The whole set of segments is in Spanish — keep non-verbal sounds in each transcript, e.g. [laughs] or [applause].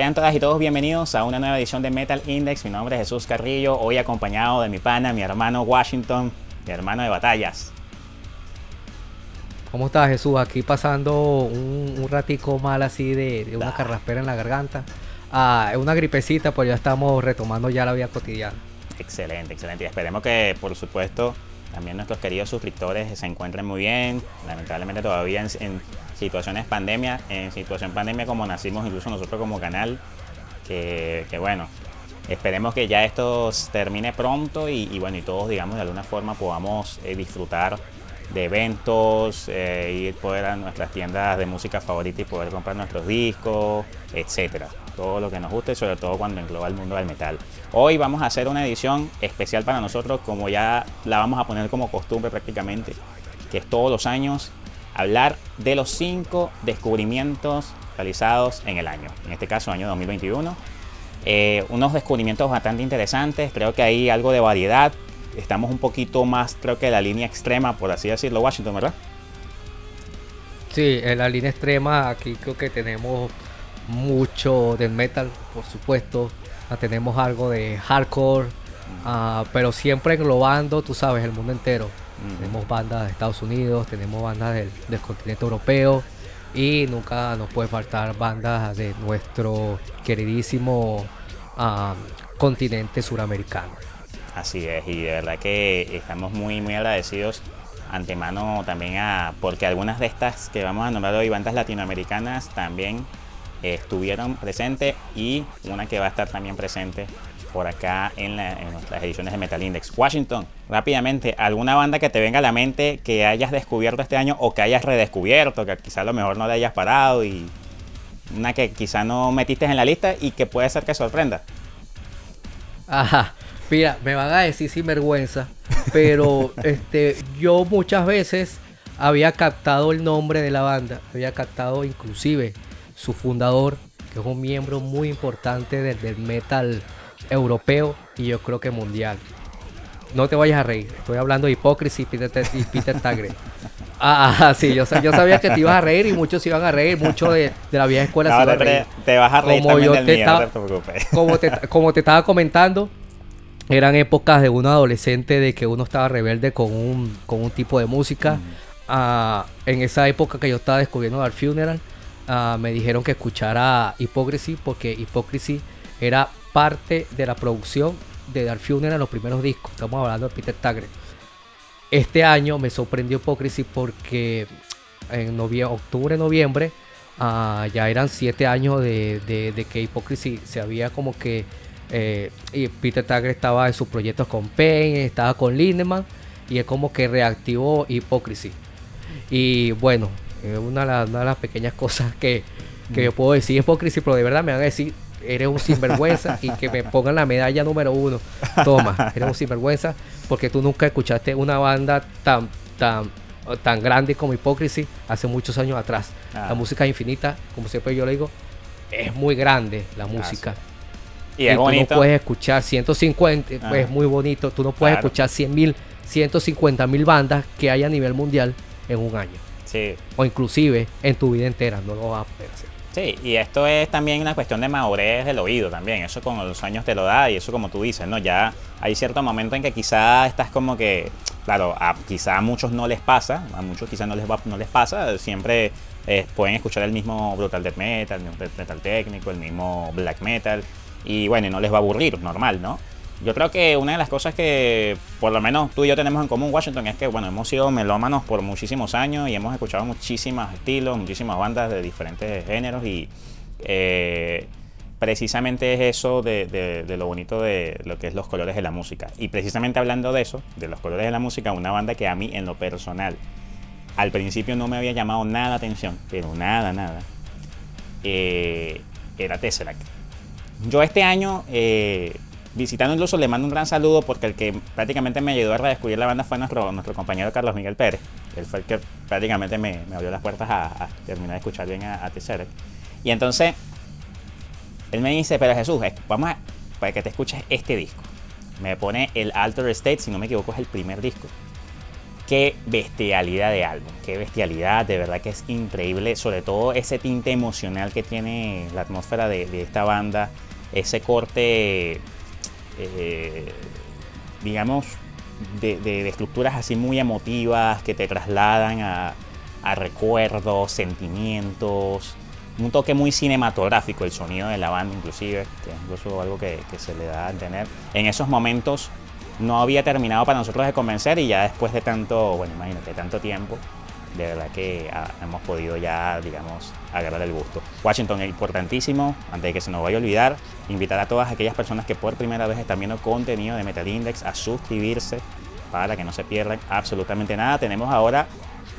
Sean todas y todos bienvenidos a una nueva edición de Metal Index. Mi nombre es Jesús Carrillo, hoy acompañado de mi pana, mi hermano Washington, mi hermano de batallas. ¿Cómo estás Jesús? Aquí pasando un, ratico mal así de, una carraspera en la garganta. Ah, una gripecita, pues ya estamos retomando ya la vida cotidiana. Excelente, excelente. Y esperemos que, por supuesto, también nuestros queridos suscriptores se encuentren muy bien. Lamentablemente todavía en situaciones pandemia, en situación pandemia como nacimos incluso nosotros como canal, que, bueno, esperemos que ya esto termine pronto y, bueno, y todos digamos de alguna forma podamos eh, disfrutar de eventos, eh, ir poder a nuestras tiendas de música favorita y poder comprar nuestros discos, etcétera. Todo lo que nos guste, sobre todo cuando engloba el mundo del metal. Hoy vamos a hacer una edición especial para nosotros, como ya la vamos a poner como costumbre prácticamente, que es todos los años hablar de los cinco descubrimientos realizados en el año, en este caso año 2021. Eh, unos descubrimientos bastante interesantes, creo que hay algo de variedad, estamos un poquito más, creo que la línea extrema, por así decirlo, Washington, ¿verdad? Sí, en la línea extrema aquí creo que tenemos mucho del metal, por supuesto, ah, tenemos algo de hardcore, ah, pero siempre englobando, tú sabes, el mundo entero. Tenemos bandas de Estados Unidos, tenemos bandas del, continente europeo y nunca nos puede faltar bandas de nuestro queridísimo ah, continente suramericano. Así es, y de verdad que estamos muy, muy agradecidos antemano también a, porque algunas de estas que vamos a nombrar hoy, bandas latinoamericanas, también estuvieron presentes y una que va a estar también presente por acá en, las ediciones de Metal Index. Washington, rápidamente, ¿alguna banda que te venga a la mente que hayas descubierto este año o que hayas redescubierto, que quizá a lo mejor no le hayas parado y una que quizá no metiste en la lista y que puede ser que sorprenda? Ajá. Mira, me van a decir sin vergüenza, pero [laughs] este, yo muchas veces había captado el nombre de la banda, había captado inclusive su fundador, que es un miembro muy importante del metal europeo y yo creo que mundial. No te vayas a reír, estoy hablando de Hipocrisy y Peter, y Peter Tagre. [laughs] Ah, ah, sí, yo, yo, sabía que te ibas a reír y muchos iban a reír, muchos de, la vieja escuela se iban a reír. Te, vas a reír como yo te, estaba, como, te, [laughs] como te estaba comentando, eran épocas de un adolescente de que uno estaba rebelde con un, con un tipo de música. Mm. Ah, en esa época que yo estaba descubriendo Dark Funeral, ah, me dijeron que escuchara Hypocrisy porque Hypocrisy era parte de la producción de Dark Funeral en los primeros discos. Estamos hablando de Peter Tagre. Este año me sorprendió Hypocrisy porque en noviembre, octubre, noviembre, ah, ya eran siete años de, que Hypocrisy se había como que. Eh, y Peter Tagre estaba en sus proyectos con Pain, estaba con Lindemann, y es como que reactivó Hypocrisy. Y bueno, es una, de las pequeñas cosas que, que yo puedo decir Hypocrisy, pero de verdad me van a decir eres un sinvergüenza y que me pongan la medalla número uno. Toma, eres un sinvergüenza porque tú nunca escuchaste una banda tan, tan, tan grande como Hypocrisy hace muchos años atrás. La ah. música infinita, como siempre yo le digo, es muy grande la música. Y, es tú no puedes escuchar 150, ah. es muy bonito, tú no puedes escuchar 100 mil, 150 mil bandas que hay a nivel mundial en un año. Sí. O inclusive en tu vida entera, no lo vas a poder hacer. Sí, y esto es también una cuestión de madurez del oído también. Eso con los años te lo da y eso como tú dices, ¿no? Ya hay cierto momento en que quizá estás como que, claro, a, quizá a muchos no les pasa, a muchos quizá no les, va, no les pasa, siempre eh, pueden escuchar el mismo brutal death metal, el metal técnico, el mismo black metal y bueno, y no les va a aburrir, normal, ¿no? Yo creo que una de las cosas que por lo menos tú y yo tenemos en común, Washington, es que bueno, hemos sido melómanos por muchísimos años y hemos escuchado muchísimos estilos, muchísimas bandas de diferentes géneros y eh, precisamente es eso de, lo bonito de lo que es los colores de la música. Y precisamente hablando de eso, de los colores de la música, una banda que a mí en lo personal al principio no me había llamado nada la atención, pero nada, nada, eh, era Tesseract. Yo este año... Eh, visitando incluso le mando un gran saludo porque el que prácticamente me ayudó a redescubrir la banda fue nuestro, nuestro compañero Carlos Miguel Pérez. Él fue el que prácticamente me, abrió las puertas a, terminar de escuchar bien a, a Y entonces, él me dice, pero Jesús, vamos a, para que te escuches este disco. Me pone el Alter State, si no me equivoco, es el primer disco. qué bestialidad de álbum, qué bestialidad, de verdad que es increíble, sobre todo ese tinte emocional que tiene la atmósfera de, esta banda, ese corte, eh, digamos, de, estructuras así muy emotivas que te trasladan a, recuerdos, sentimientos, un toque muy cinematográfico el sonido de la banda inclusive, que es algo que, se le da a tener. En esos momentos no había terminado para nosotros de convencer y ya después de tanto, bueno, imagínate, tanto tiempo, de verdad que ah, hemos podido ya, digamos, agarrar el gusto. Washington es importantísimo, antes de que se nos vaya a olvidar, invitar a todas aquellas personas que por primera vez están viendo contenido de Metal Index a suscribirse para que no se pierdan absolutamente nada. Tenemos ahora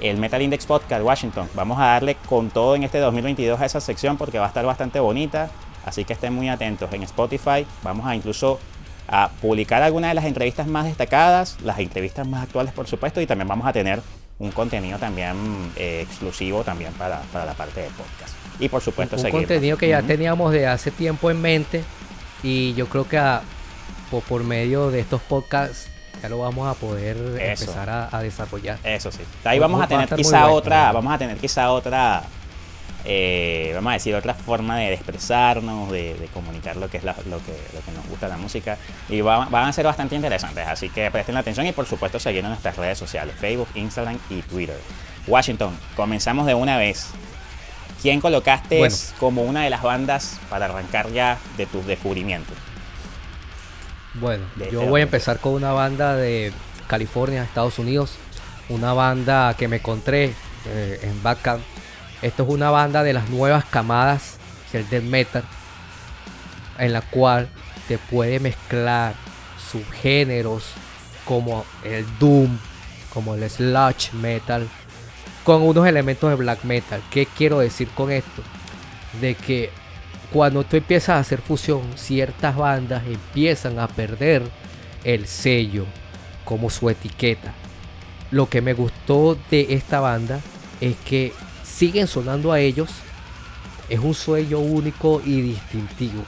el Metal Index Podcast Washington. Vamos a darle con todo en este 2022 a esa sección porque va a estar bastante bonita. Así que estén muy atentos en Spotify. Vamos a incluso a publicar algunas de las entrevistas más destacadas, las entrevistas más actuales por supuesto, y también vamos a tener un contenido también eh, exclusivo también para, la parte de podcast. Y por supuesto un, un contenido que ya teníamos de hace tiempo en mente y yo creo que por, medio de estos podcasts ya lo vamos a poder empezar a, desarrollar. Eso sí. Ahí vamos a tener quizá otra, vamos a tener quizá otra eh, vamos a decir, otra forma de expresarnos, de, comunicar lo que es lo, que, lo que nos gusta la música. Y van a ser bastante interesantes, así que presten atención y por supuesto seguir en nuestras redes sociales, Facebook, Instagram y Twitter. Washington, comenzamos de una vez. ¿Quién colocaste como una de las bandas para arrancar ya de tus descubrimientos? Bueno, yo este voy a empezar con una banda de California, Estados Unidos. Una banda que me encontré eh, en Bandcamp esto es una banda de las nuevas camadas del death metal, en la cual te puede mezclar subgéneros como el doom, como el sludge metal, con unos elementos de black metal. ¿Qué quiero decir con esto? De que cuando tú empiezas a hacer fusión, ciertas bandas empiezan a perder el sello como su etiqueta. Lo que me gustó de esta banda es que siguen sonando a ellos, es un sueño único y distintivo.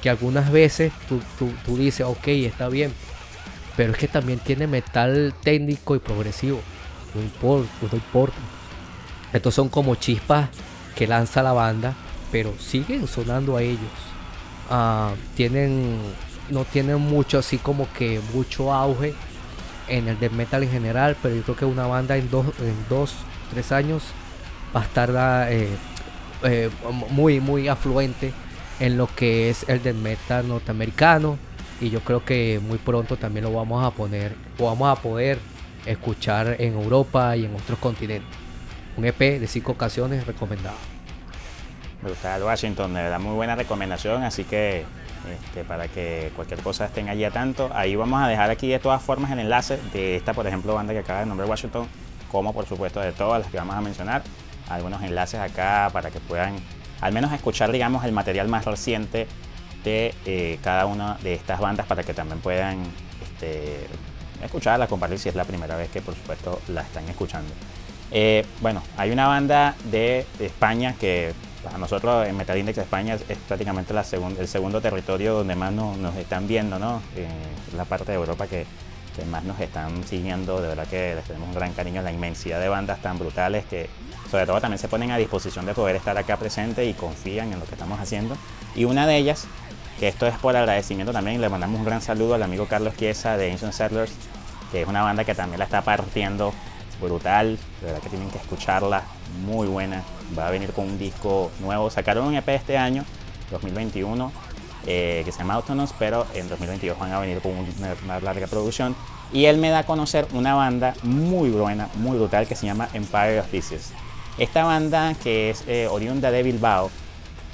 Que algunas veces tú, dices, ok, está bien, pero es que también tiene metal técnico y progresivo. No importa, no importa. Estos son como chispas que lanza la banda, pero siguen sonando a ellos. Ah, tienen, no tienen mucho así como que mucho auge en el de metal en general, pero yo creo que una banda en dos, en dos, tres años va a estar eh, eh, muy, muy afluente en lo que es el del metal norteamericano. Y yo creo que muy pronto también lo vamos a poner, o vamos a poder escuchar en Europa y en otros continentes. Un EP de cinco ocasiones recomendado. Brutal Washington, de verdad muy buena recomendación, así que este, para que cualquier cosa estén allí a tanto. Ahí vamos a dejar aquí de todas formas el enlace de esta, por ejemplo, banda que acaba de nombrar Washington, como por supuesto de todas las que vamos a mencionar algunos enlaces acá para que puedan al menos escuchar, digamos, el material más reciente de eh, cada una de estas bandas para que también puedan este, escucharla, compartir si es la primera vez que por supuesto la están escuchando. Eh, bueno, hay una banda de, España que para nosotros en Metal Index España es, prácticamente el segundo territorio donde más nos están viendo, ¿no? la parte de Europa que, que más nos están siguiendo, de verdad que les tenemos un gran cariño, la inmensidad de bandas tan brutales que sobre todo también se ponen a disposición de poder estar acá presente y confían en lo que estamos haciendo. Y una de ellas, que esto es por agradecimiento también, le mandamos un gran saludo al amigo Carlos Chiesa de Ancient Settlers, que es una banda que también la está partiendo brutal, de verdad que tienen que escucharla, muy buena, va a venir con un disco nuevo, sacaron un EP este año, 2021, eh, que se llama Autonomous, pero en 2022 van a venir con una, larga producción. Y él me da a conocer una banda muy buena, muy brutal, que se llama Empire of Pieces. Esta banda que es eh, oriunda de Bilbao,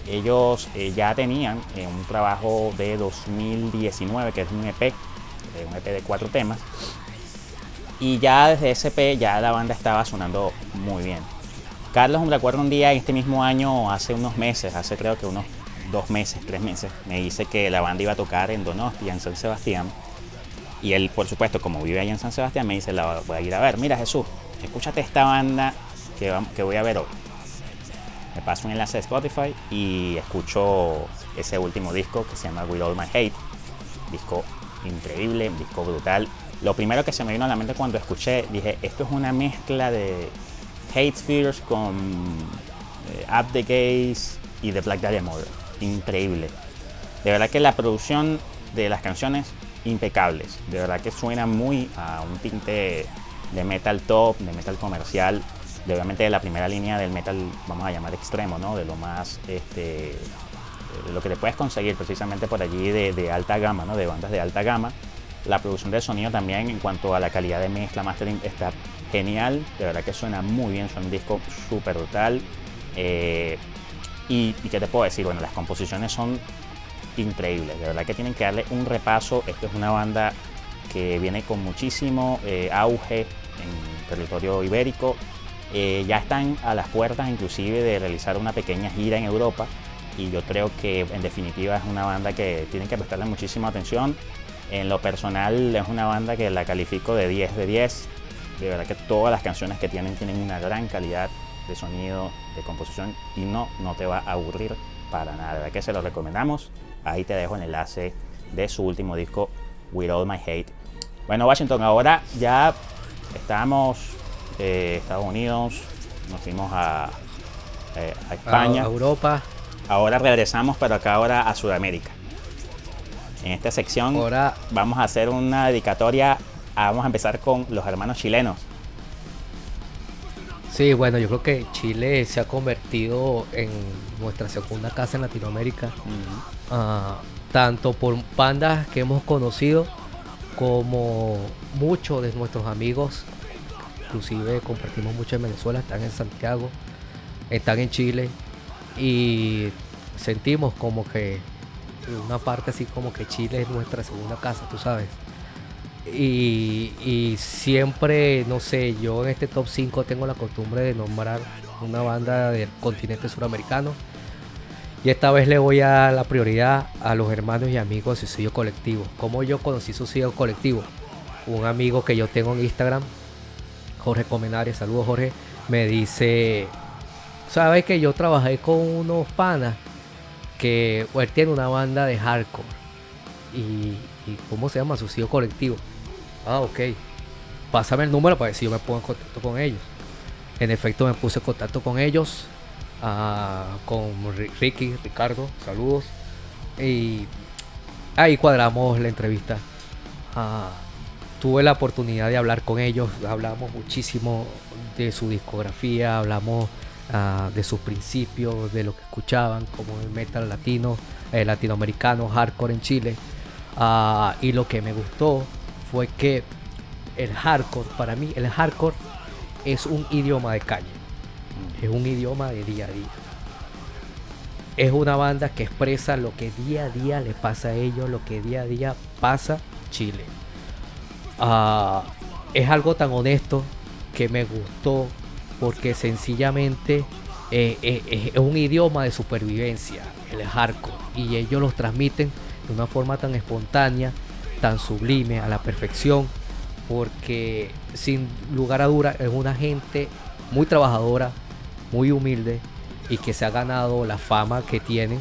ellos eh, ya tenían eh, un trabajo de 2019 que es un EP, un EP de cuatro temas. Y ya desde ese EP ya la banda estaba sonando muy bien. Carlos me recuerdo un día este mismo año, hace unos meses, hace creo que unos dos meses, tres meses, me dice que la banda iba a tocar en Donostia, en San Sebastián. Y él, por supuesto, como vive allá en San Sebastián, me dice, la voy a ir a ver. Mira Jesús, escúchate esta banda que, voy a ver hoy. Me paso un enlace de Spotify y escucho ese último disco que se llama With All My Hate. Disco increíble, disco brutal. lo primero que se me vino a la mente cuando escuché, dije, esto es una mezcla de Hate Fears con eh, Up the Gaze y The Black Dahlia Murder. Increíble. De verdad que la producción de las canciones impecables. De verdad que suena muy a un tinte de metal top, de metal comercial, de obviamente de la primera línea del metal, vamos a llamar extremo, ¿no? De lo más, este, lo que te puedes conseguir precisamente por allí de, alta gama, ¿no? De bandas de alta gama. La producción del sonido también en cuanto a la calidad de mezcla, mastering, está genial. De verdad que suena muy bien, suena un disco súper brutal. Eh, y, y qué te puedo decir, bueno, las composiciones son increíbles. De verdad que tienen que darle un repaso. Esto es una banda que viene con muchísimo eh, auge en territorio ibérico. Eh, ya están a las puertas inclusive de realizar una pequeña gira en Europa y yo creo que en definitiva es una banda que tienen que prestarle muchísima atención. En lo personal es una banda que la califico de 10 de 10. De verdad que todas las canciones que tienen tienen una gran calidad de sonido, de composición y no, no te va a aburrir para nada. De verdad que se lo recomendamos. Ahí te dejo el enlace de su último disco, With All My Hate. Bueno, Washington, ahora ya estamos eh, Estados Unidos, nos fuimos a, eh, España. A Europa. Ahora regresamos, pero acá ahora a Sudamérica. En esta sección ahora, vamos a hacer una dedicatoria, vamos a empezar con los hermanos chilenos. Sí, bueno, yo creo que Chile se ha convertido en nuestra segunda casa en Latinoamérica, ah, tanto por bandas que hemos conocido como muchos de nuestros amigos, inclusive compartimos mucho en Venezuela, están en Santiago, están en Chile y sentimos como que una parte así como que Chile es nuestra segunda casa, tú sabes. Y, siempre, no sé, yo en este top 5 tengo la costumbre de nombrar una banda del continente suramericano. Y esta vez le voy a la prioridad a los hermanos y amigos de Suicidio Colectivo. ¿Cómo yo conocí Suicidio Colectivo? Un amigo que yo tengo en Instagram, Jorge Comenares, saludos Jorge, me dice, ¿sabes que yo trabajé con unos panas que él tiene una banda de hardcore? Y, y ¿cómo se llama? Suicidio Colectivo. Ah, ok. Pásame el número para ver si yo me pongo en contacto con ellos. En efecto, me puse en contacto con ellos, ah, con Ricky, Ricardo, saludos. Y ahí cuadramos la entrevista. Ah, tuve la oportunidad de hablar con ellos, hablamos muchísimo de su discografía, hablamos ah, de sus principios, de lo que escuchaban, como el metal latino, el latinoamericano, hardcore en Chile. y lo que me gustó fue que el hardcore, para mí, el hardcore es un idioma de calle. Es un idioma de día a día. Es una banda que expresa lo que día a día le pasa a ellos, lo que día a día pasa Chile. Ah, es algo tan honesto que me gustó porque sencillamente eh, eh, es un idioma de supervivencia, el hardcore, y ellos los transmiten de una forma tan espontánea tan sublime, a la perfección, porque sin lugar a duda es una gente muy trabajadora, muy humilde y que se ha ganado la fama que tienen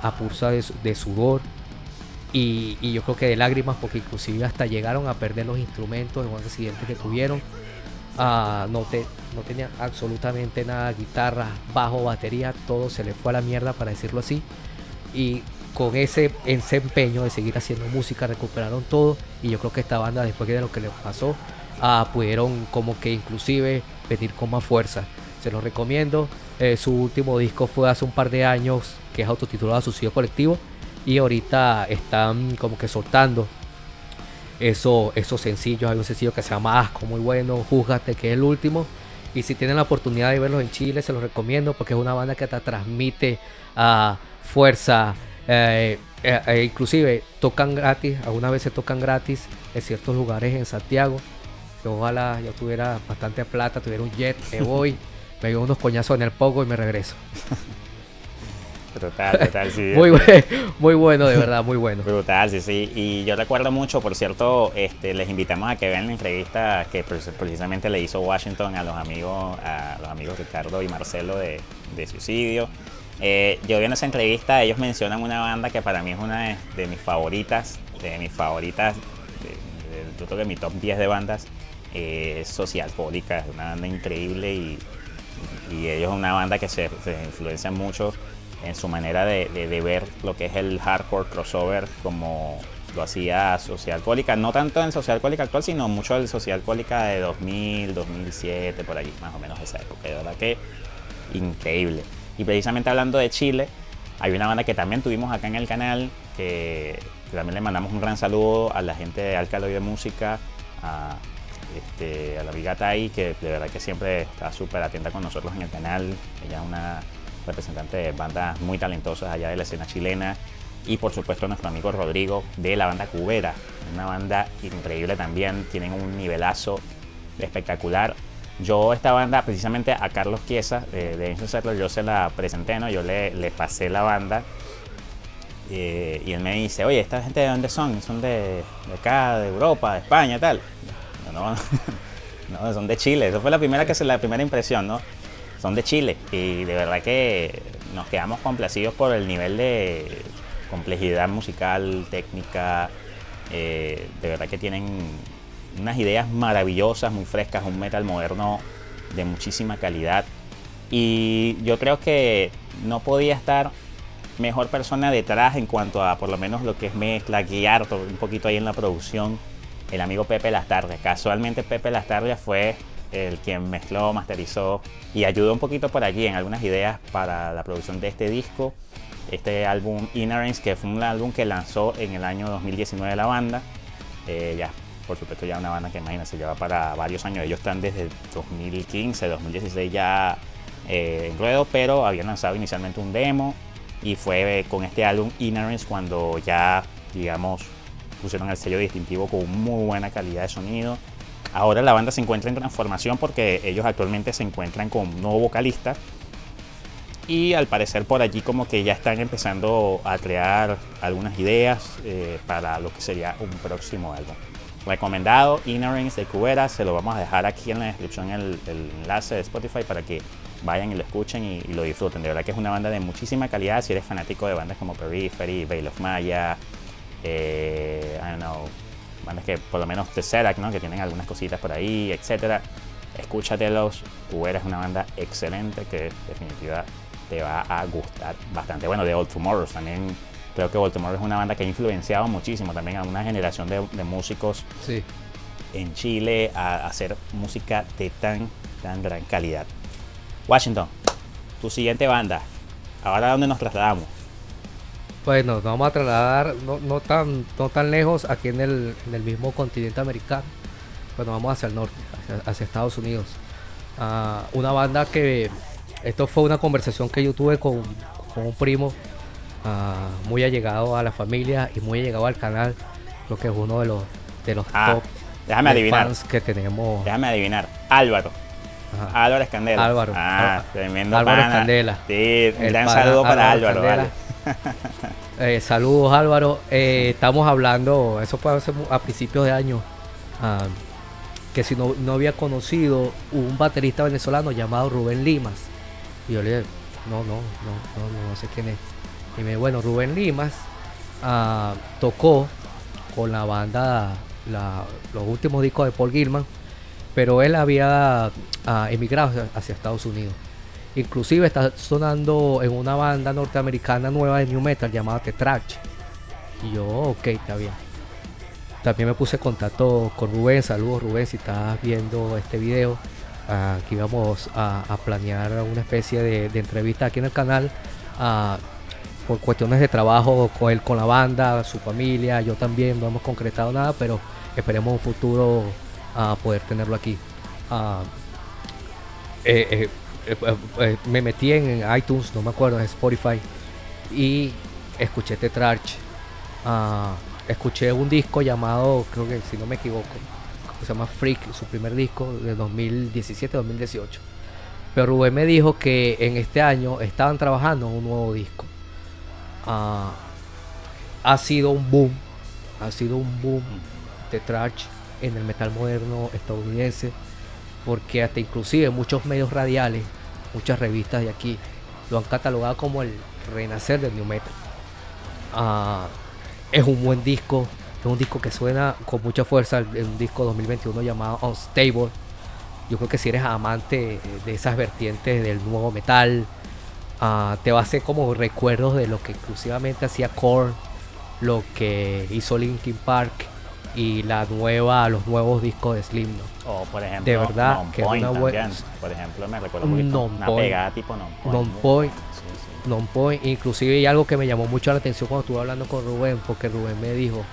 a pulsa de, sudor y, yo creo que de lágrimas porque inclusive hasta llegaron a perder los instrumentos en un accidente que tuvieron. Ah, no, te, no tenían absolutamente nada, guitarra, bajo, batería, todo se le fue a la mierda para decirlo así. Y con ese, empeño de seguir haciendo música recuperaron todo y yo creo que esta banda después de lo que les pasó ah, pudieron como que inclusive venir con más fuerza se los recomiendo eh, su último disco fue hace un par de años que es autotitulado Suicidio Colectivo y ahorita están como que soltando eso, esos sencillos hay un sencillo que se llama Asco muy bueno Júzgate que es el último y si tienen la oportunidad de verlos en Chile se los recomiendo porque es una banda que te transmite a ah, fuerza eh, eh, eh, inclusive tocan gratis, algunas veces tocan gratis en ciertos lugares en Santiago. ojalá yo tuviera bastante plata, tuviera un jet, me [laughs] voy, me doy unos coñazos en el poco y me regreso. [laughs] Total, total, sí. muy, muy bueno, de verdad, muy bueno. Brutal, sí, sí. Y yo recuerdo mucho, por cierto, este, les invitamos a que vean la entrevista que precisamente le hizo Washington a los amigos, a los amigos Ricardo y Marcelo de, de Suicidio. Eh, yo vi en esa entrevista, ellos mencionan una banda que para mí es una de, mis favoritas, de mis favoritas yo creo que mi top 10 de bandas es Social Pólica, es una banda increíble y, y ellos es una banda que se, se influencia mucho en su manera de, ver lo que es el hardcore crossover como lo hacía Social Cólica, no tanto en Social Cólica actual, sino mucho el Social Cólica de 2000, 2007, por allí, más o menos esa época. De verdad que increíble. Y precisamente hablando de Chile, hay una banda que también tuvimos acá en el canal, que, que también le mandamos un gran saludo a la gente de Alcaloide Música, a, este, a la amiga Tai, que de verdad que siempre está súper atenta con nosotros en el canal. Ella es una representante de bandas muy talentosas allá de la escena chilena y por supuesto nuestro amigo Rodrigo de la banda Cubera, una banda increíble también, tienen un nivelazo espectacular. Yo esta banda, precisamente a Carlos Chiesa de, de Ancient Settler, yo se la presenté, ¿no? yo le, le pasé la banda eh, y él me dice, oye, ¿esta gente de dónde son? Son de, de acá, de Europa, de España, tal. No, [laughs] no, son de Chile. Eso fue la primera, que se, la primera impresión, ¿no? Son de Chile y de verdad que nos quedamos complacidos por el nivel de complejidad musical, técnica. Eh, de verdad que tienen unas ideas maravillosas, muy frescas, un metal moderno de muchísima calidad. Y yo creo que no podía estar mejor persona detrás en cuanto a por lo menos lo que es mezcla, guiar un poquito ahí en la producción, el amigo Pepe Lastarria. Casualmente Pepe Lastarria fue el quien mezcló, masterizó y ayudó un poquito por allí en algunas ideas para la producción de este disco. Este álbum Inherence, que fue un álbum que lanzó en el año 2019 la banda. Eh, ya, por supuesto, ya una banda que imagínense, lleva para varios años. Ellos están desde 2015, 2016 ya eh, en ruedo, pero habían lanzado inicialmente un demo y fue con este álbum Inherence cuando ya, digamos, pusieron el sello distintivo con muy buena calidad de sonido. Ahora la banda se encuentra en transformación porque ellos actualmente se encuentran con un nuevo vocalista y al parecer por allí como que ya están empezando a crear algunas ideas eh, para lo que sería un próximo álbum. Recomendado Innerings de Cubera, se lo vamos a dejar aquí en la descripción el, el enlace de Spotify para que vayan y lo escuchen y, lo disfruten. De verdad que es una banda de muchísima calidad. Si eres fanático de bandas como Periphery, Veil of Maya, eh, bandas que por lo menos Tesseract, ¿no? que tienen algunas cositas por ahí, etcétera. Escúchatelos. Cubera es una banda excelente que definitivamente te va a gustar bastante. Bueno, de Old Tomorrows también creo que Old Tomorrows es una banda que ha influenciado muchísimo también a una generación de, de músicos Sí. en Chile a, a hacer música de tan, tan gran calidad. Washington, tu siguiente banda. Ahora, ¿a dónde nos trasladamos? Bueno, nos vamos a trasladar no, no tan, no tan lejos aquí en el, en el mismo continente americano. Pues nos vamos hacia el norte, hacia, hacia Estados Unidos. Ah, una banda que esto fue una conversación que yo tuve con, con un primo ah, muy allegado a la familia y muy allegado al canal. Creo que es uno de los, de los Ah, top déjame de adivinar. fans que tenemos. Déjame adivinar. Álvaro. Ajá. Álvaro Escandela. Álvaro. Ah, tremendo Álvaro pana. Escandela. Sí, un gran saludo para Álvaro Álvaro. Eh, saludos Álvaro. Eh, estamos hablando, eso fue a principios de año, ah, que si no, no había conocido un baterista venezolano llamado Rubén Limas. Y yo le dije, no, no, no, no, no, sé quién es. Y me bueno, Rubén Limas ah, tocó con la banda los últimos discos de Paul Gilman, pero él había ah, emigrado hacia Estados Unidos. Inclusive está sonando en una banda norteamericana nueva de New Metal llamada The Trash. Y yo, ok, está bien. También me puse contacto con Rubén. Saludos Rubén si estás viendo este video. Aquí vamos a, a planear una especie de, entrevista aquí en el canal. ah, por cuestiones de trabajo con él, con la banda, su familia. Yo también no hemos concretado nada, pero esperemos un futuro ah, poder tenerlo aquí. Ah, eh, eh, eh, eh, eh, me metí en iTunes, no me acuerdo, en Spotify y escuché Tetrarch. Ah, escuché un disco llamado, creo que si no me equivoco, se llama Freak, su primer disco de 2017-2018. Pero Rubén me dijo que en este año estaban trabajando en un nuevo disco. Ah, ha sido un boom, ha sido un boom de trash en el metal moderno estadounidense porque hasta inclusive muchos medios radiales, muchas revistas de aquí, lo han catalogado como el renacer del new metal. Ah, es un buen disco, Es un disco que suena con mucha fuerza, es un disco 2021 llamado Unstable. Yo creo que si eres amante de esas vertientes del nuevo metal, ah, te va a hacer como recuerdos de lo que exclusivamente hacía Core, lo que hizo Linkin Park y la nueva, los nuevos discos de Slim. O por ejemplo, de verdad que una buena. Por ejemplo, me recuerdo un una pegada tipo Non Point. Non Point. Inclusive hay algo que me llamó mucho la atención cuando estuve hablando con Rubén, porque Rubén me dijo,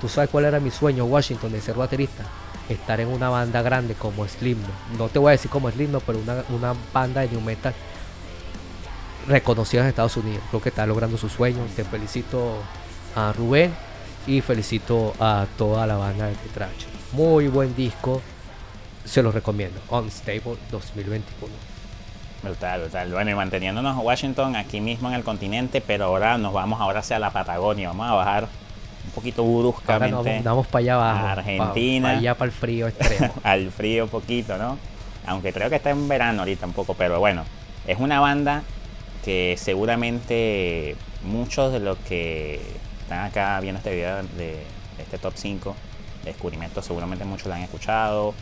¿tú sabes cuál era mi sueño, Washington, de ser baterista? Estar en una banda grande como Slim. No te voy a decir como Slim, pero una, una banda de new metal reconocida en Estados Unidos. Creo que está logrando su sueño. Te felicito a Rubén y felicito a toda la banda de Tetracho. Muy buen disco, se los recomiendo. Unstable 2021. Brutal, brutal. Bueno, y manteniéndonos Washington aquí mismo en el continente, pero ahora nos vamos ahora hacia la Patagonia. Vamos a bajar un poquito bruscamente. Ahora nos vamos para allá abajo. A Argentina. Para allá para el frío extremo. [laughs] al frío poquito, ¿no? Aunque creo que está en verano ahorita un poco, pero bueno. Es una banda que seguramente muchos de los que están acá viendo este video de este top 5 descubrimientos, seguramente muchos lo han escuchado.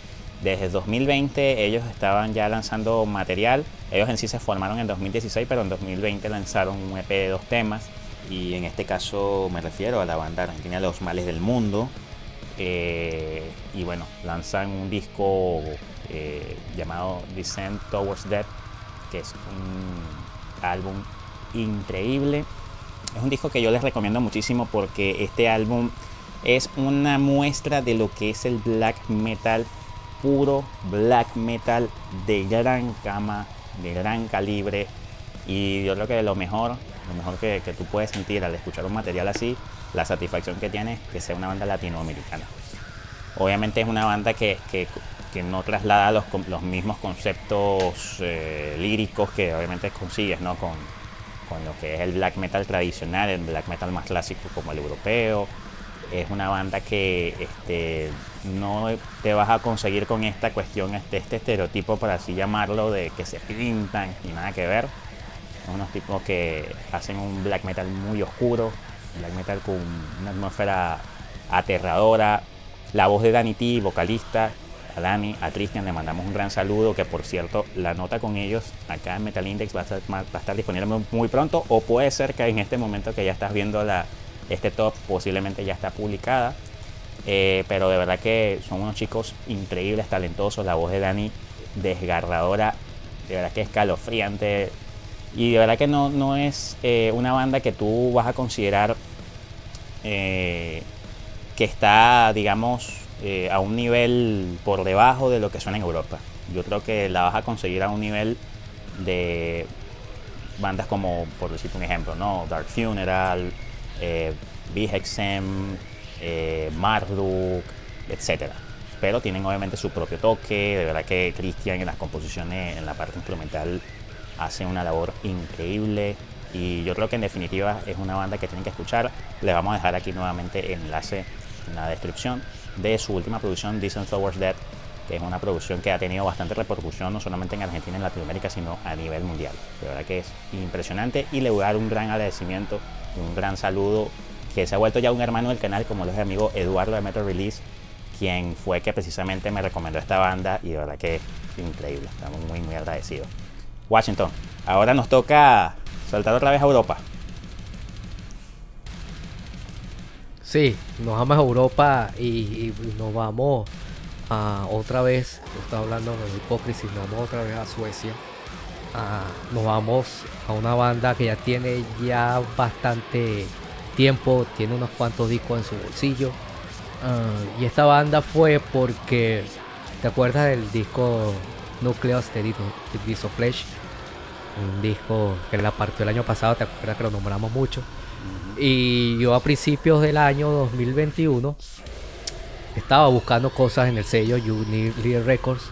Desde 2020 ellos estaban ya lanzando material. Ellos en sí se formaron en 2016, pero en 2020 lanzaron un EP de dos temas. Y en este caso me refiero a la banda argentina Los Males del Mundo. Eh, y bueno, lanzan un disco eh, llamado Descent Towards Death, que es un álbum increíble es un disco que yo les recomiendo muchísimo porque este álbum es una muestra de lo que es el black metal, puro black metal de gran cama, de gran calibre. Y yo creo que lo mejor, lo mejor que, tú puedes sentir al escuchar un material así, la satisfacción que tiene que sea una banda latinoamericana. Obviamente es una banda que, no traslada los, los mismos conceptos eh, líricos que obviamente consigues ¿no? con, con lo que es el black metal tradicional, el black metal más clásico como el europeo. Es una banda que este, no te vas a conseguir con esta cuestión, este, este estereotipo, por así llamarlo, de que se pintan y nada que ver. Son unos tipos que hacen un black metal muy oscuro, black metal con una atmósfera aterradora. La voz de Danny T, vocalista, a Dani, a Cristian, le mandamos un gran saludo, que por cierto, la nota con ellos acá en Metal Index va a estar, disponible muy, pronto, o puede ser que en este momento que ya estás viendo este top, posiblemente ya está publicada. Eh, pero de verdad que son unos chicos increíbles, talentosos, la voz de Dani desgarradora, de verdad que escalofriante. Y de verdad que no, no es eh, una banda que tú vas a considerar eh, que está, digamos, eh, a un nivel por debajo de lo que suena en Europa. Yo creo que la vas a conseguir a un nivel de bandas como, por decirte un ejemplo, ¿no? Dark Funeral, eh, eh, Marduk, etc. Pero tienen obviamente su propio toque. De verdad que Christian en las composiciones, en la parte instrumental, hace una labor increíble. Y yo creo que en definitiva es una banda que tienen que escuchar. Les vamos a dejar aquí nuevamente enlace en la descripción de su última producción, Decent Towards Dead, que es una producción que ha tenido bastante repercusión no solamente en Argentina y en Latinoamérica, sino a nivel mundial. De verdad que es impresionante y le voy a dar un gran agradecimiento, un gran saludo, que se ha vuelto ya un hermano del canal, como los amigo Eduardo de Metal Release, quien fue que precisamente me recomendó esta banda y de verdad que es increíble, estamos muy muy agradecidos. Washington, ahora nos toca saltar otra vez a Europa. Sí, nos vamos a Europa y, nos vamos a otra vez, estaba hablando de hipócrisis, nos vamos otra vez a Suecia. nos vamos a una banda que ya tiene ya bastante tiempo, tiene unos cuantos discos en su bolsillo. Ah, y esta banda fue porque, ¿te acuerdas del disco Nucleus de Flesh? Un disco que la partió el año pasado, ¿te acuerdas que lo nombramos mucho? Y yo a principios del año 2021 estaba buscando cosas en el sello Unity Records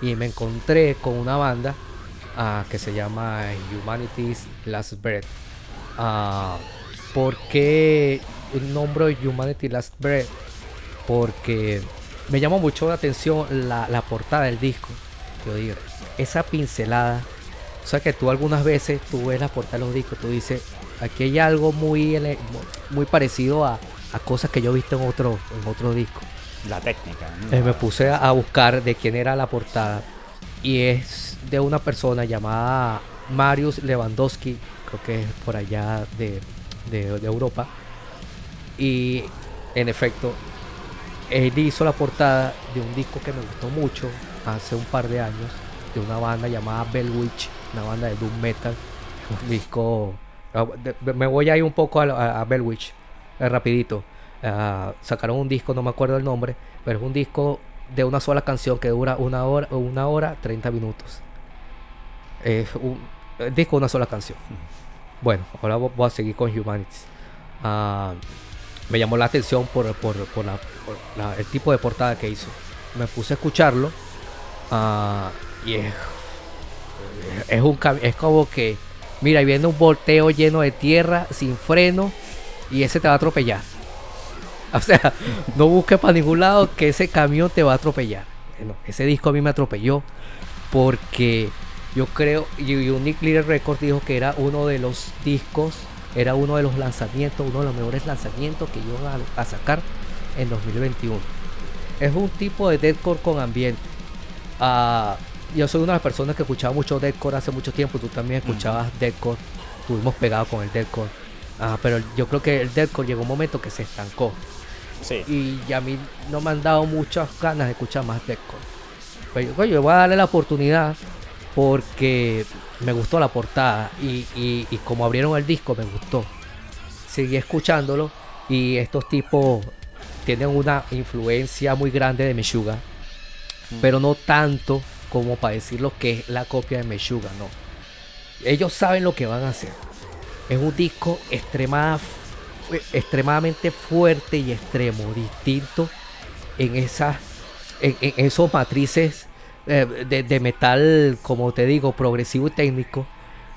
y me encontré con una banda uh, que se llama Humanity's Last Breath. Uh, ¿Por qué el nombre Humanity Last Breath? Porque me llamó mucho la atención la, la portada del disco. Yo digo, esa pincelada. O sea que tú algunas veces tú ves la portada de los discos, tú dices, Aquí hay algo muy, muy parecido a, a cosas que yo he visto en otro, en otro disco. La técnica. Eh, me puse a buscar de quién era la portada y es de una persona llamada Marius Lewandowski, creo que es por allá de, de, de Europa. Y en efecto, él hizo la portada de un disco que me gustó mucho hace un par de años, de una banda llamada Bellwitch, una banda de doom metal, un disco... ah, Me voy a ir un poco a, a, eh, rapidito. Ah, sacaron un disco, no me acuerdo el nombre, pero es un disco de una sola canción que dura una hora, una hora 30 minutos. Es un el disco de una sola canción. Bueno, ahora vo- voy a seguir con Humanities. Ah, me llamó la atención por, por- por la- por la- el tipo de portada que hizo. Me puse a escucharlo ah, y es, es, un, es como que, mira, ahí viene un volteo lleno de tierra, sin freno, y ese te va a atropellar. [laughs] O sea, no busques para ningún lado que ese camión te va a atropellar. Bueno, ese disco a mí me atropelló porque yo creo, y y Unique Little Records dijo que era uno de los discos, era uno de los lanzamientos, uno de los mejores lanzamientos que iban a, a sacar en 2021. Es un tipo de deathcore con ambiente. Ah, yo soy una de las personas que escuchaba mucho deathcore hace mucho tiempo, tú también escuchabas deathcore, estuvimos pegados con el deathcore. Ah, pero yo creo que el deathcore llegó un momento que se estancó Sí. y a mí no me han dado muchas ganas de escuchar más deathcore. Pero yo, yo voy a darle la oportunidad porque me gustó la portada y, y- y como abrieron el disco me gustó. Seguí escuchándolo y estos tipos tienen una influencia muy grande de Meshuga, pero no tanto como para decir lo que es la copia de Meshuga, no. Ellos saben lo que van a hacer. Es un disco extrema- fu- extremadamente fuerte y extremo, distinto en esas en, esos matrices eh, de, metal, como te digo, progresivo y técnico,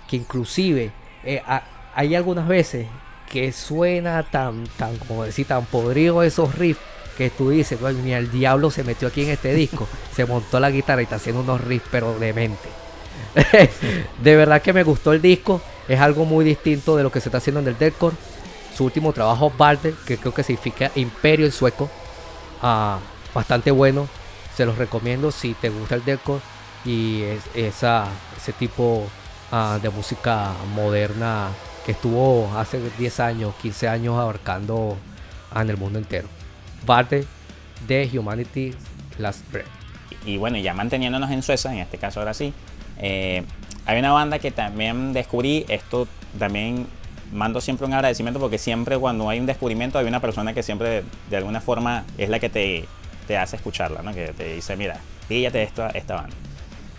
que inclusive eh, ha- hay algunas veces que suena tan, tan, como decir, tan podrido esos riffs que tú dices, "Coño, ni el diablo se metió aquí en este disco, [laughs] se montó la guitarra y está haciendo unos riffs pero demente. [laughs] de verdad que me gustó el disco, es algo muy distinto de lo que se está haciendo en el deathcore. Su último trabajo, Balder, que creo que significa imperio en sueco, ah, bastante bueno. Se los recomiendo si te gusta el deathcore y es- esa, ese tipo ah, de música moderna que estuvo hace 10 años, 15 años abarcando en el mundo entero. Balder de Humanity Last Breath. Y bueno, ya manteniéndonos en Suecia, en este caso ahora sí, eh, hay una banda que también descubrí, esto también mando siempre un agradecimiento porque siempre cuando hay un descubrimiento hay una persona que siempre de alguna forma es la que te, te hace escucharla, ¿no? que te dice, mira, píllate esta, esta banda.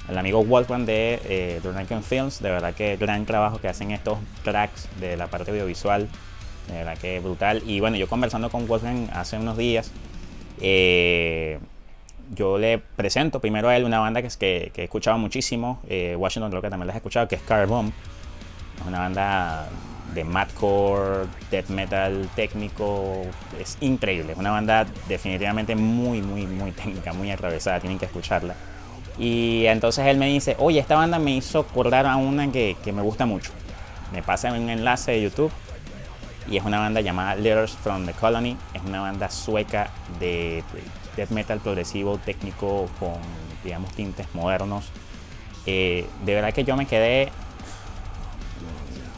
El amigo Wolfgang de eh, Drunken Films, de verdad que gran trabajo que hacen estos tracks de la parte audiovisual, de verdad que brutal. Y bueno, yo conversando con Wolfgang hace unos días, eh, yo le presento primero a él una banda que, que, que he escuchado muchísimo, eh, Washington creo que también la has escuchado, que es Carbomb. Es una banda de madcore, death metal técnico, es increíble, es una banda definitivamente muy, muy, muy técnica, muy atravesada, tienen que escucharla. Y entonces él me dice, oye, esta banda me hizo acordar a una que, que me gusta mucho. Me pasa un enlace de YouTube y es una banda llamada Letters from the Colony. Es una banda sueca de, de death metal progresivo técnico con, digamos, tintes modernos. Eh, de verdad que yo me quedé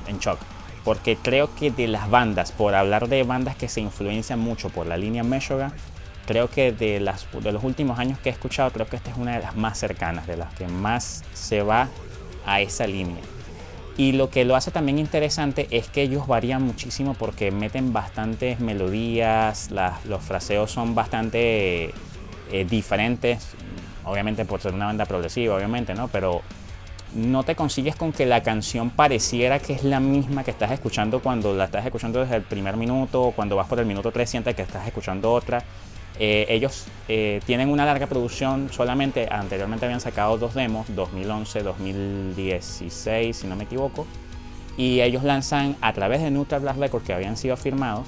en shock. Porque creo que de las bandas, por hablar de bandas que se influencian mucho por la línea Meshuggah, creo que de, las, de los últimos años que he escuchado, creo que esta es una de las más cercanas, de las que más se va a esa línea. Y lo que lo hace también interesante es que ellos varían muchísimo porque meten bastantes melodías, los fraseos son bastante eh, diferentes, obviamente por ser una banda progresiva, obviamente, ¿no? Pero no te consigues con que la canción pareciera que es la misma que estás escuchando cuando la estás escuchando desde el primer minuto o cuando vas por el minuto 3 sientes que estás escuchando otra. Eh, ellos eh, tienen una larga producción, solamente anteriormente habían sacado dos demos, 2011, 2016, si no me equivoco, y ellos lanzan a través de Neutral Blast Records que habían sido firmados,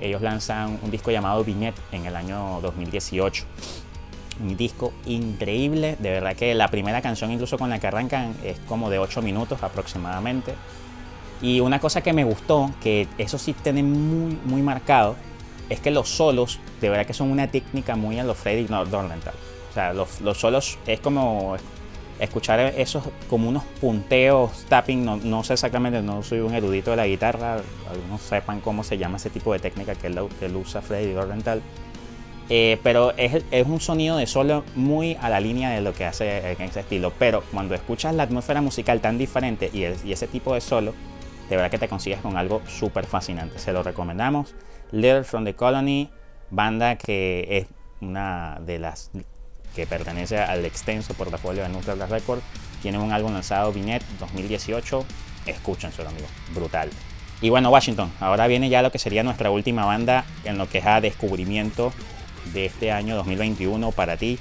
ellos lanzan un disco llamado Vignette en el año 2018 un disco increíble. De verdad que la primera canción, incluso con la que arrancan, es como de 8 minutos aproximadamente. Y una cosa que me gustó, que eso sí tiene muy, muy marcado, es que los solos, de verdad que son una técnica muy a los Freddy Dorlenthal. O sea, los, los solos es como escuchar esos como unos punteos, tapping, no, no, sé exactamente, no soy un erudito de la guitarra, algunos sepan cómo se llama ese tipo de técnica que él, que él usa Freddy Dorlenthal. Eh, pero es, es, un sonido de solo muy a la línea de lo que hace en ese estilo. Pero cuando escuchas la atmósfera musical tan diferente y, y ese tipo de solo, de verdad que te consigues con algo súper fascinante. Se lo recomendamos. Letter from the Colony, banda que es una de las que pertenece al extenso portafolio de Nuclear Records. Tiene un álbum lanzado, Vinet 2018. Escúchenselo, amigos. Brutal. Y bueno, Washington, ahora viene ya lo que sería nuestra última banda en lo que es a descubrimiento de este año 2021 para ti.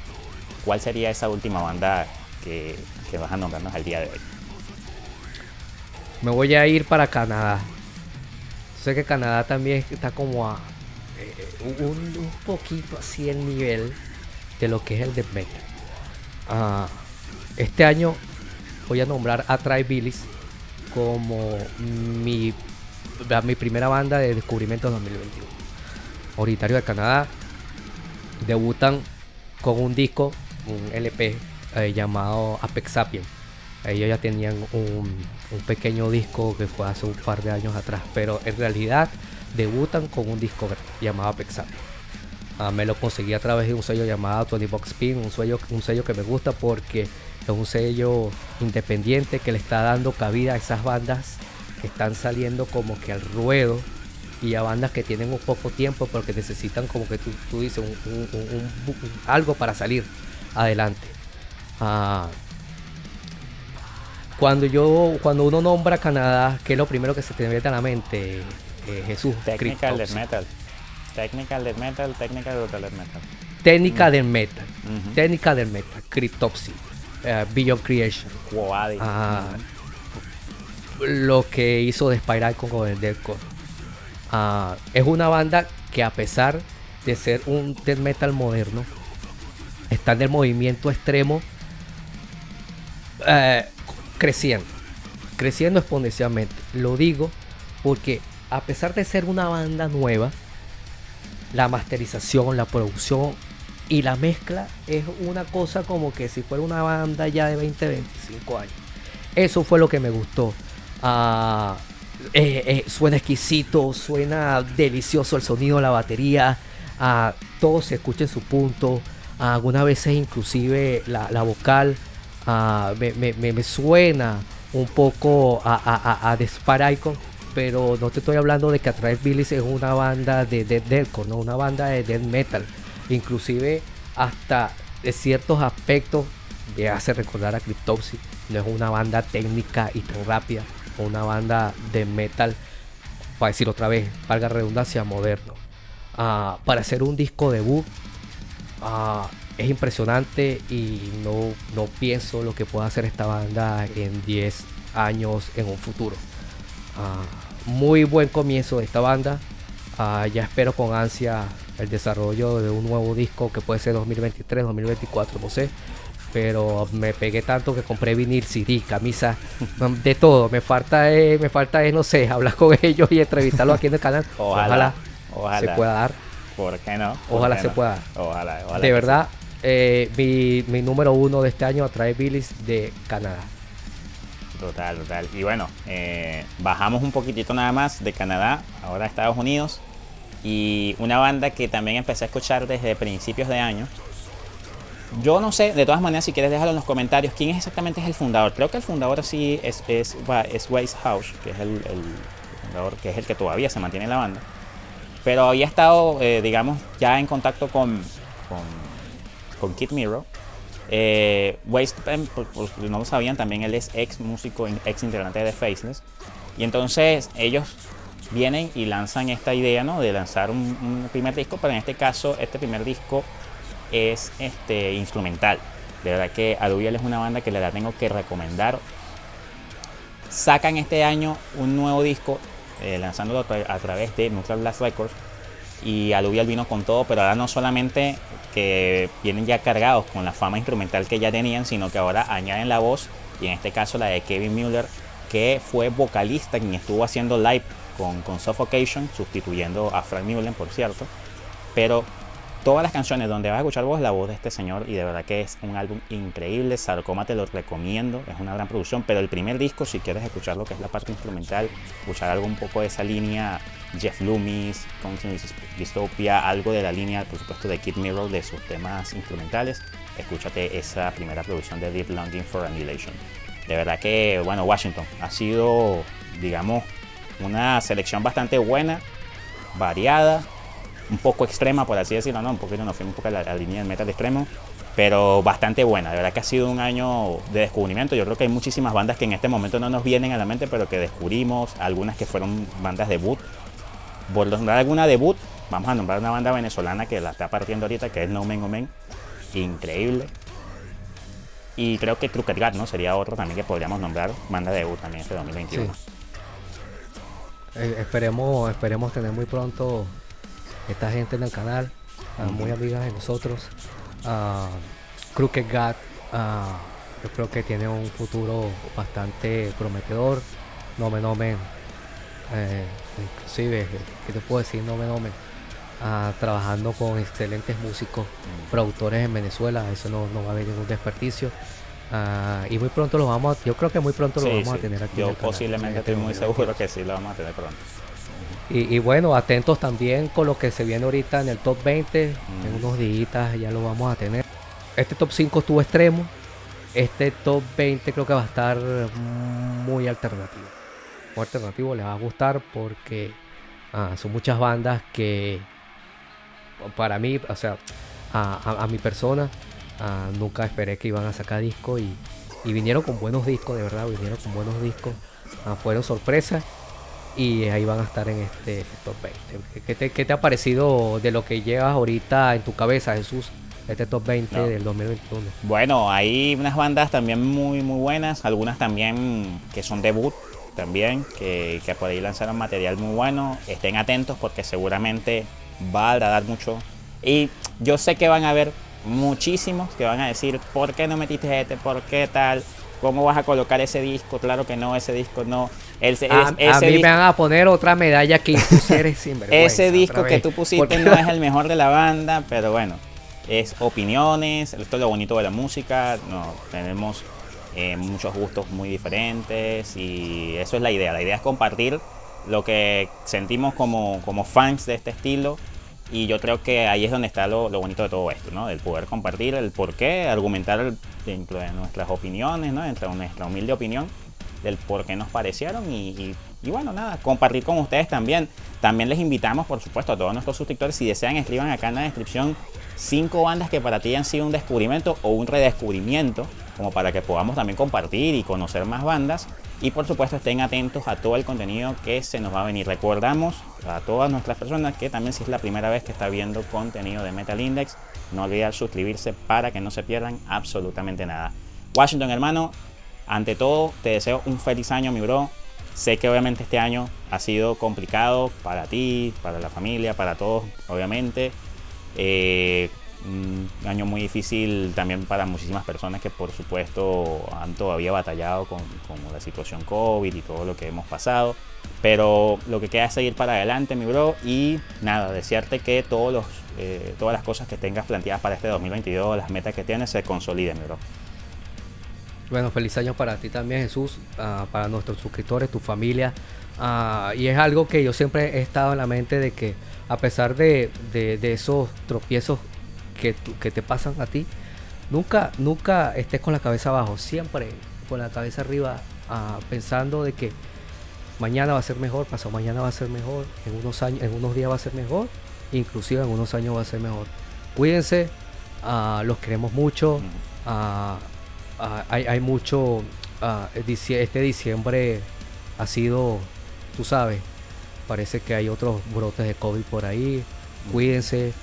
¿Cuál sería esa última banda que, que vas a nombrarnos al día de hoy? Me voy a ir para Canadá. Sé que Canadá también está como a eh, un, un, poquito así el nivel de lo que es el death metal. Ah, este año voy a nombrar a Try Billis como mi, mi primera banda de descubrimiento 2021. Originario de Canadá, debutan con un disco, un LP eh, llamado Apex Sapien. Ellos ya tenían un, pequeño disco que fue hace un par de años atrás, pero en realidad debutan con un disco llamado Apex Sapien. Uh, me lo conseguí a través de un sello llamado Tony Box Spin, un sello, un sello que me gusta porque es un sello independiente que le está dando cabida a esas bandas que están saliendo como que al ruedo y a bandas que tienen un poco tiempo porque necesitan como que tú, tú dices algo para salir adelante. Uh, cuando yo cuando uno nombra Canadá, ¿qué es lo primero que se te mete a la mente? Eh, Jesús. Technical death metal. Technical death metal, technical death metal. Técnica mm. del metal. Uh -huh. Técnica del metal. Cryptopsy. Uh, Beyond Creation. Quoadi. Uh, -huh. Lo que hizo de Spiral con el Deathcore. Uh, es una banda que a pesar de ser un death metal moderno, está en el movimiento extremo eh, creciendo, creciendo exponencialmente. Lo digo porque a pesar de ser una banda nueva, la masterización, la producción y la mezcla es una cosa como que si fuera una banda ya de 20, 25 años. Eso fue lo que me gustó. Uh, eh, eh, suena exquisito, suena delicioso el sonido la batería, uh, todo se escucha en su punto, uh, algunas veces inclusive la vocal me, me, me, suena un poco a, a, a, a pero no te estoy hablando de que Atraes Billis es una banda de death deathcore, no una banda de death metal, inclusive hasta de ciertos aspectos me hace recordar a Cryptopsy, no es una banda técnica y tan rápida, una banda de metal, para decir otra vez, valga redundancia, moderno. Uh, para hacer un disco debut uh, es impresionante y no, no pienso lo que pueda hacer esta banda en 10 años en un futuro. Uh, muy buen comienzo de esta banda. ya espero con ansia el desarrollo de un nuevo disco que puede ser 2023, 2024, no sé pero me pegué tanto que compré vinil, CD, camisa, [laughs] de todo. Me falta, eh, me falta eh, no sé, hablar con [laughs] ellos y entrevistarlos aquí en el canal. [laughs] Ojalá, ojalá, se pueda dar. ¿Por qué no? ¿Por ojalá qué se no? pueda dar. Ojalá, ojalá. De verdad. Eh, mi, mi, número uno de este año atrae Billis de Canadá. Total, total. Y bueno, eh, bajamos un poquitito nada más de Canadá, ahora a Estados Unidos. Y una banda que también empecé a escuchar desde principios de año, yo no sé, de todas maneras, si quieres déjalo en los comentarios, quién es exactamente es el fundador. Creo que el fundador sí es, es, es Waze House, que es el, fundador, que es el que todavía se mantiene en la banda. Pero había estado, eh, digamos, ya en contacto con, con, con Kid Miro. Eh, Waze, por, no lo sabían, también él es ex músico, ex integrante de Faceless. Y entonces ellos vienen y lanzan esta idea ¿no? de lanzar un, primer disco, pero en este caso, este primer disco es este, instrumental. De verdad que Aluvial es una banda que la tengo que recomendar. Sacan este año un nuevo disco, eh, lanzándolo a través de Nuclear Blast Records. Y Aluvial vino con todo, pero ahora no solamente que vienen ya cargados con la fama instrumental que ya tenían, sino que ahora añaden la voz, y en este caso la de Kevin Mueller, que fue vocalista quien estuvo haciendo live con, con Suffocation, sustituyendo a Frank Mullen, por cierto. Pero todas las canciones donde vas a escuchar vos la voz de este señor y de verdad que es un álbum increíble. Sarcoma te lo recomiendo, es una gran producción, pero el primer disco, si quieres escuchar lo que es la parte instrumental, escuchar algo un poco de esa línea Jeff Loomis, Dystopia, algo de la línea, por supuesto, de Kid Mirror, de sus temas instrumentales, escúchate esa primera producción de Deep Longing for Annihilation. De verdad que, bueno, Washington ha sido, digamos, una selección bastante buena, variada, un poco extrema, por así decirlo, ¿no? Un poquito nos fuimos un poco a la, línea del metal extremo, pero bastante buena. De verdad que ha sido un año de descubrimiento. Yo creo que hay muchísimas bandas que en este momento no nos vienen a la mente, pero que descubrimos, algunas que fueron bandas debut. Por nombrar alguna debut, vamos a nombrar una banda venezolana que la está partiendo ahorita, que es No Men Omen. Increíble. Y creo que Crooked God, ¿no? Sería otro también que podríamos nombrar banda debut también este 2021. Eh, esperemos, esperemos tener muy pronto esta gente en el canal, uh, muy amigas de nosotros. Uh, Crooked God, uh, yo creo que tiene un futuro bastante prometedor. No me nomen, eh, inclusive, ¿qué te puedo decir? No me nomen. trabajando con excelentes músicos, productores en Venezuela, eso no, no va a haber ningún desperdicio. y muy pronto lo vamos a, yo creo que muy pronto lo vamos a tener aquí. Yo posiblemente estoy muy seguro que sí lo vamos a tener pronto. Y, bueno, atentos también con lo que se viene ahorita en el top 20. En mm. unos días ya lo vamos a tener. Este top 5 estuvo extremo. Este top 20 creo que va a estar muy alternativo. Muy alternativo, le va a gustar porque ah, son muchas bandas que para mí, o sea, a, mi persona, ah, nunca esperé que iban a sacar disco y, vinieron con buenos discos, de verdad, vinieron con buenos discos. Ah, fueron sorpresas y ahí van a estar en este top 20. ¿Qué te, ha parecido de lo que llevas ahorita en tu cabeza, Jesús? Este top 20 del 2021. Bueno, hay unas bandas también muy muy buenas, algunas también que son debut también, que, que por ahí lanzaron material muy bueno. Estén atentos porque seguramente va a agradar mucho. Y yo sé que van a haber muchísimos que van a decir, ¿por qué no metiste este? ¿Por qué tal? ¿Cómo vas a colocar ese disco? Claro que no, ese disco no. a, mí me van a poner otra medalla que [laughs] eres Ese disco que tú pusiste no [laughs] es el mejor de la banda, pero bueno, es opiniones, esto es lo bonito de la música, no, tenemos eh, muchos gustos muy diferentes y eso es la idea. La idea es compartir lo que sentimos como, como fans de este estilo y yo creo que ahí es donde está lo, bonito de todo esto, ¿no? El poder compartir el por qué, argumentar dentro de nuestras opiniones, ¿no? Dentro de nuestra humilde opinión del por qué nos parecieron y, bueno, nada, compartir con ustedes también. También les invitamos, por supuesto, a todos nuestros suscriptores, si desean, escriban acá en la descripción cinco bandas que para ti han sido un descubrimiento o un redescubrimiento, como para que podamos también compartir y conocer más bandas. Y por supuesto estén atentos a todo el contenido que se nos va a venir. Recordamos a todas nuestras personas que también si es la primera vez que está viendo contenido de Metal Index, no olviden suscribirse para que no se pierdan absolutamente nada. Washington hermano, ante todo te deseo un feliz año mi bro. Sé que obviamente este año ha sido complicado para ti, para la familia, para todos, obviamente. Eh, un año muy difícil también para muchísimas personas que por supuesto han todavía batallado con, la situación COVID y todo lo que hemos pasado. Pero lo que queda es seguir para adelante, mi bro. Y nada, desearte que todos los, eh, todas las cosas que tengas planteadas para este 2022, las metas que tienes, se consoliden, mi bro. Bueno, feliz año para ti también, Jesús, ah, para nuestros suscriptores, tu familia. Ah, y es algo que yo siempre he estado en la mente de que a pesar de, de esos tropiezos que, que te pasan a ti, nunca, nunca estés con la cabeza abajo, siempre con la cabeza arriba, ah, pensando de que mañana va a ser mejor, pasado mañana va a ser mejor, en unos años, en unos días va a ser mejor, inclusive en unos años va a ser mejor. Cuídense, ah, los queremos mucho, ah, hay, hay, mucho, este diciembre ha sido, tú sabes, parece que hay otros brotes de COVID por ahí, cuídense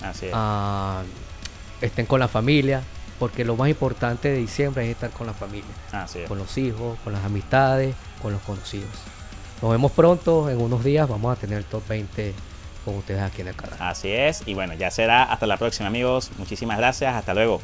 estén con la familia, porque lo más importante de diciembre es estar con la familia, con los hijos, con las amistades, con los conocidos. Nos vemos pronto, en unos días vamos a tener el top 20 con ustedes aquí en el canal. Así es, y bueno, ya será hasta la próxima amigos, muchísimas gracias, hasta luego.